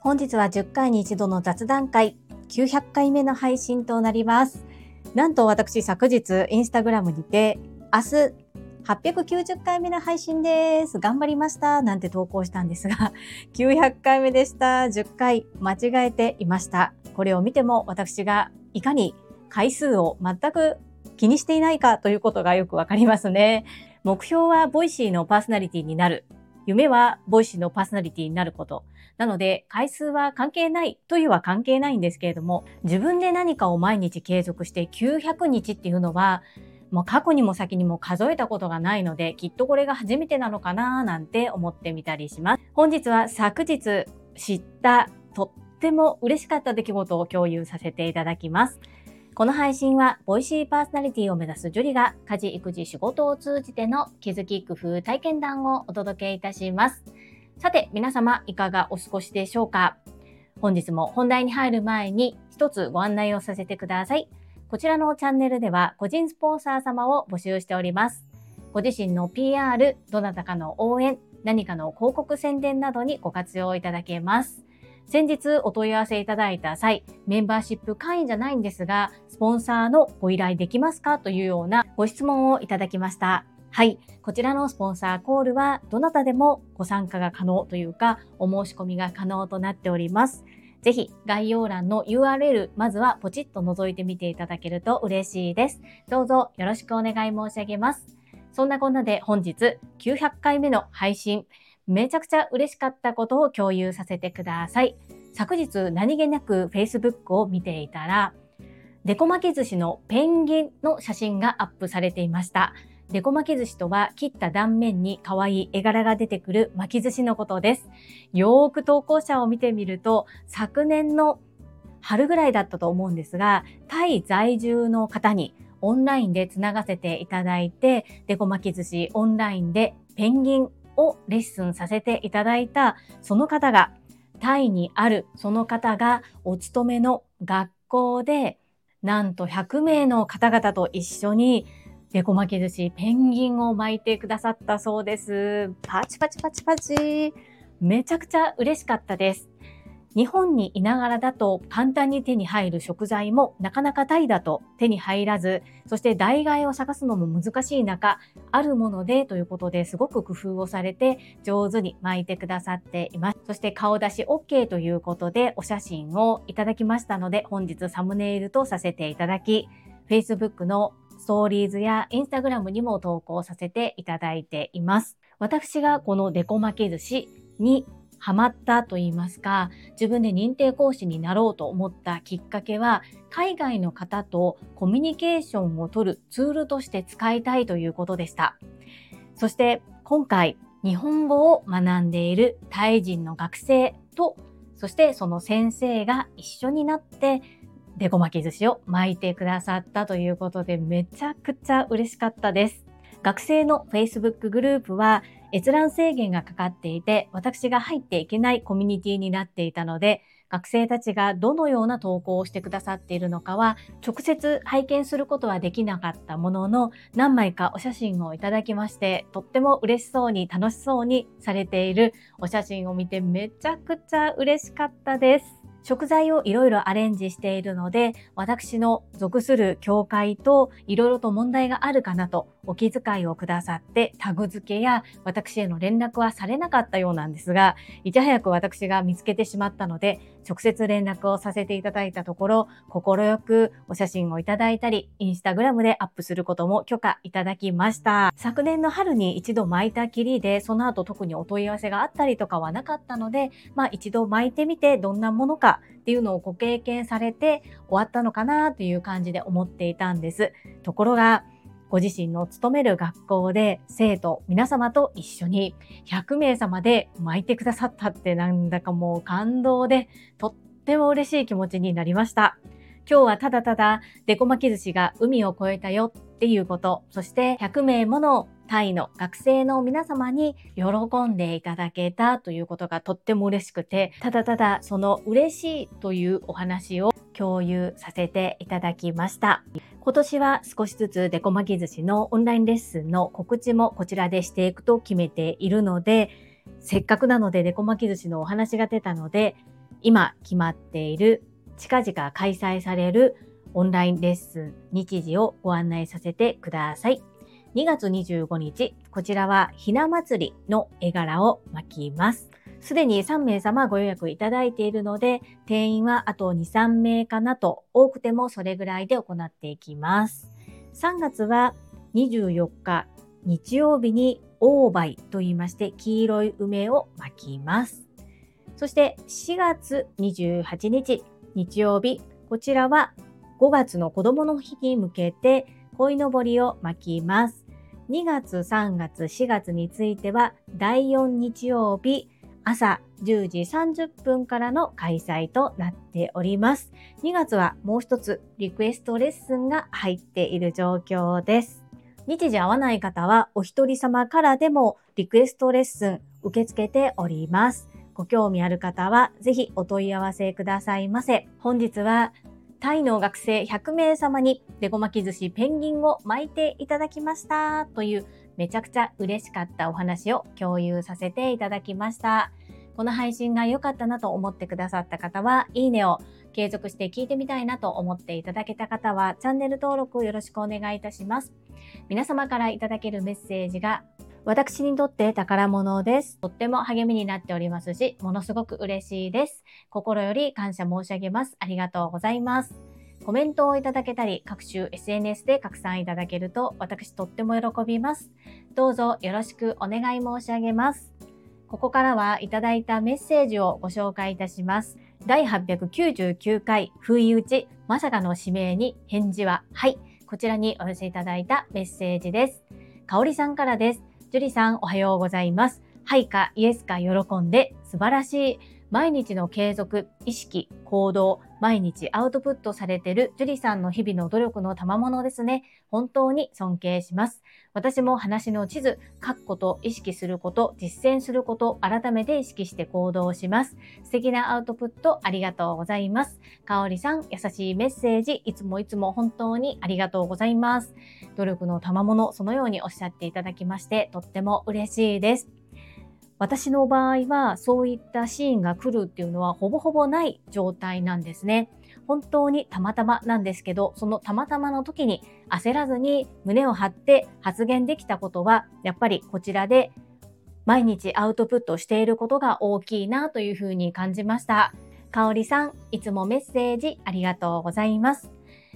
本日は10回に一度の雑談回900回目の配信となります。なんと私昨日インスタグラムにて明日890回目の配信です。頑張りました。なんて投稿したんですが、900回目でした。10回間違えていました。これを見ても私がいかに回数を全く気にしていないかということがよくわかりますね。目標はボイシーのパーソナリティになる。夢はボイシーのパーソナリティになること。なので、回数は関係ないというは関係ないんですけれども、自分で何かを毎日継続して900日っていうのは、もう過去にも先にも数えたことがないので、きっとこれが初めてなのかななんて思ってみたりします。本日は昨日知ったとっても嬉しかった出来事を共有させていただきます。この配信は、ボイシーパーソナリティを目指すジュリが、家事、育児、仕事を通じての気づき、工夫、体験談をお届けいたします。さて、皆様、いかがお過ごしでしょうか？本日も本題に入る前に、一つご案内をさせてください。こちらのチャンネルでは、個人スポンサー様を募集しております。ご自身の PR、どなたかの応援、何かの広告宣伝などにご活用いただけます。先日お問い合わせいただいた際、メンバーシップ会員じゃないんですが、スポンサーのご依頼できますかというようなご質問をいただきました。はい。こちらのスポンサーコールは、どなたでもご参加が可能というか、お申し込みが可能となっております。ぜひ概要欄の URL、まずはポチッと覗いてみていただけると嬉しいです。どうぞよろしくお願い申し上げます。そんなこんなで本日900回目の配信、めちゃくちゃ嬉しかったことを共有させてください。昨日何気なく Facebook を見ていたら、デコ巻き寿司のペンギンの写真がアップされていました。デコ巻き寿司とは切った断面に可愛い絵柄が出てくる巻き寿司のことです。よーく投稿者を見てみると、昨年の春ぐらいだったと思うんですが、タイ在住の方にオンラインでつながせていただいて、デコ巻き寿司オンラインでペンギンをレッスンさせていただいたその方がタイにあるその方がお勤めの学校でなんと100名の方々と一緒にデコ巻き寿司ペンギンを巻いてくださったそうです。パチパチパチパチ。めちゃくちゃ嬉しかったです。日本にいながらだと簡単に手に入る食材もなかなかタイだと手に入らず、そして代替えを探すのも難しい中、あるものでということですごく工夫をされて上手に巻いてくださっています。そして顔出し OK ということでお写真をいただきましたので本日サムネイルとさせていただき、Facebook のストーリーズや Instagram にも投稿させていただいています。私がこのデコ巻き寿司にハマったと言いますか、自分で認定講師になろうと思ったきっかけは、海外の方とコミュニケーションを取るツールとして使いたいということでした。そして今回、日本語を学んでいるタイ人の学生と、そしてその先生が一緒になって、デコ巻き寿司を巻いてくださったということで、めちゃくちゃ嬉しかったです。学生の Facebook グループは閲覧制限がかかっていて、私が入っていけないコミュニティになっていたので、学生たちがどのような投稿をしてくださっているのかは、直接拝見することはできなかったものの、何枚かお写真をいただきまして、とっても嬉しそうに楽しそうにされているお写真を見てめちゃくちゃ嬉しかったです。食材をいろいろアレンジしているので、私の属する教会といろいろと問題があるかなとお気遣いをくださってタグ付けや私への連絡はされなかったようなんですが、いち早く私が見つけてしまったので、直接連絡をさせていただいたところ、快くお写真をいただいたり、インスタグラムでアップすることも許可いただきました。昨年の春に一度巻いたきりで、その後特にお問い合わせがあったりとかはなかったので、まあ一度巻いてみてどんなものかっていうのをご経験されて終わったのかなという感じで思っていたんです。ところが、ご自身の勤める学校で生徒皆様と一緒に100名様で巻いてくださったってなんだかもう感動でとっても嬉しい気持ちになりました。今日はただただデコ巻き寿司が海を越えたよっていうこと、そして100名ものタイの学生の皆様に喜んでいただけたということがとっても嬉しくて、ただただその嬉しいというお話を共有させていただきました。今年は少しずつデコ巻き寿司のオンラインレッスンの告知もこちらでしていくと決めているので、せっかくなのでデコ巻き寿司のお話が出たので、今決まっている近々開催されるオンラインレッスン日時をご案内させてください。2月25日、こちらはひな祭りの絵柄を巻きます。すでに3名様ご予約いただいているので、定員はあと2、3名かなと、多くてもそれぐらいで行っていきます。3月は24日日曜日にオーバイと言いまして黄色い梅を巻きます。そして4月28日日曜日、こちらは5月の子供の日に向けて鯉のぼりを巻きます。2月、3月、4月については第4日曜日朝10時30分からの開催となっております。2月はもう一つリクエストレッスンが入っている状況です。日時合わない方はお一人様からでもリクエストレッスン受け付けております。ご興味ある方はぜひお問い合わせくださいませ。本日はタイの学生100名様にデコ巻き寿司ペンギンを巻いていただきましたというめちゃくちゃ嬉しかったお話を共有させていただきました。この配信が良かったなと思ってくださった方は、いいねを継続して聞いてみたいなと思っていただけた方は、チャンネル登録をよろしくお願いいたします。皆様からいただけるメッセージが私にとって宝物です。とっても励みになっておりますし、ものすごく嬉しいです。心より感謝申し上げます。ありがとうございます。コメントをいただけたり、各種 SNS で拡散いただけると、私とっても喜びます。どうぞよろしくお願い申し上げます。ここからはいただいたメッセージをご紹介いたします。第899回不意打ちまさかの指名に返事ははい。こちらにお寄せいただいたメッセージです。かおりさんからです。樹里さんおはようございます。はいかイエスか喜んで素晴らしい。毎日の継続、意識、行動、毎日アウトプットされている樹里さんの日々の努力の賜物ですね。本当に尊敬します。私も話の地図、書くこと、意識すること、実践すること、改めて意識して行動します。素敵なアウトプットありがとうございます。かおりさん、優しいメッセージ、いつもいつも本当にありがとうございます。努力の賜物、そのようにおっしゃっていただきまして、とっても嬉しいです。私の場合はそういったシーンが来るっていうのはほぼほぼない状態なんですね。本当にたまたまなんですけど、そのたまたまの時に焦らずに胸を張って発言できたことは、やっぱりこちらで毎日アウトプットしていることが大きいなというふうに感じました。かおりさん、いつもメッセージありがとうございます。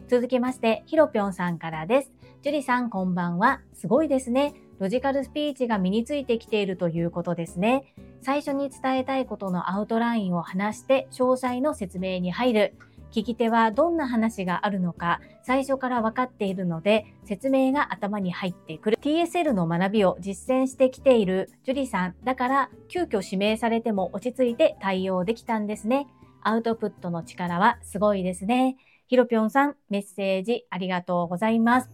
続きまして、ひろぴょんさんからです。ジュリさん、こんばんは。すごいですね。ロジカルスピーチが身についてきているということですね。最初に伝えたいことのアウトラインを話して詳細の説明に入る。聞き手はどんな話があるのか最初から分かっているので説明が頭に入ってくる。TSL の学びを実践してきているジュリさん。だから急遽指名されても落ち着いて対応できたんですね。アウトプットの力はすごいですね。ひろぴょんさんメッセージありがとうございます。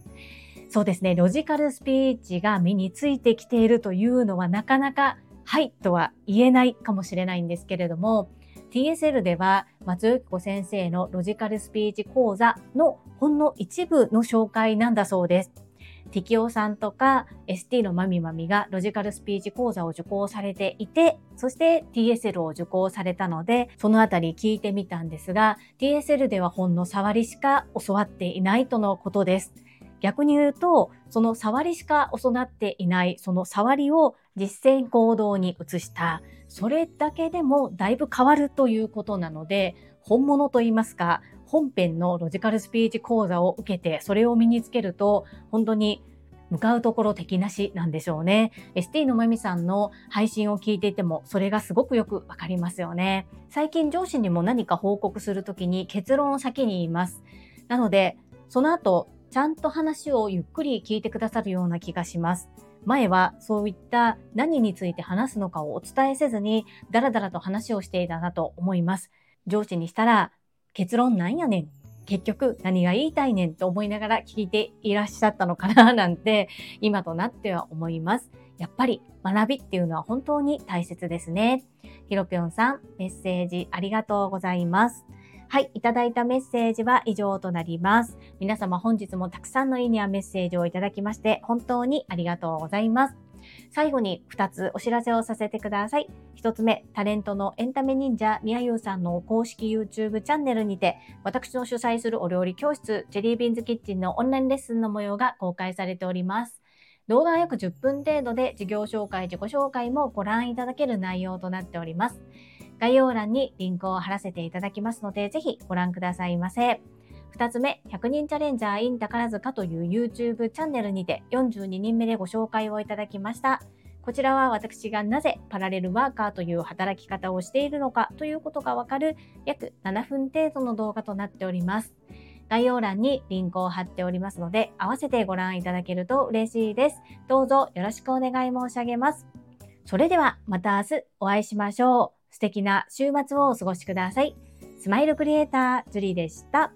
そうですね、ロジカルスピーチが身についてきているというのはなかなかはいとは言えないかもしれないんですけれども、TSL では松尾子先生のロジカルスピーチ講座のほんの一部の紹介なんだそうです。ティキオさんとか ST のマミマミがロジカルスピーチ講座を受講されていて、そして TSL を受講されたので、そのあたり聞いてみたんですが、TSL ではほんの触りしか教わっていないとのことです。逆に言うと、その触りしか教わっていない、その触りを実践行動に移した、それだけでもだいぶ変わるということなので、本物と言いますか、本編のロジカルスピーチ講座を受けて、それを身につけると、本当に向かうところ敵なしなんでしょうね。ST のまみさんの配信を聞いていても、それがすごくよくわかりますよね。最近上司にも何か報告するときに結論を先に言います。なので、その後、ちゃんと話をゆっくり聞いてくださるような気がします。前はそういった何について話すのかをお伝えせずに、だらだらと話をしていたなと思います。上司にしたら、結論なんやねん。結局何が言いたいねんと思いながら聞いていらっしゃったのかななんて、今となっては思います。やっぱり学びっていうのは本当に大切ですね。ひろぴょんさん、メッセージありがとうございます。はい、いただいたメッセージは以上となります。皆様本日もたくさんのいいねやメッセージをいただきまして本当にありがとうございます。最後に2つお知らせをさせてください。1つ目、タレントのエンタメ忍者みやゆうさんの公式 YouTube チャンネルにて、私の主催するお料理教室、ジェリービーンズキッチンのオンラインレッスンの模様が公開されております。動画は約10分程度で事業紹介、自己紹介もご覧いただける内容となっております。概要欄にリンクを貼らせていただきますので、ぜひご覧くださいませ。二つ目、100人チャレンジャー in 宝塚という YouTube チャンネルにて42人目でご紹介をいただきました。こちらは私がなぜパラレルワーカーという働き方をしているのかということがわかる約7分程度の動画となっております。概要欄にリンクを貼っておりますので、合わせてご覧いただけると嬉しいです。どうぞよろしくお願い申し上げます。それではまた明日お会いしましょう。素敵な週末をお過ごしください。スマイルクリエイター、ジュリーでした。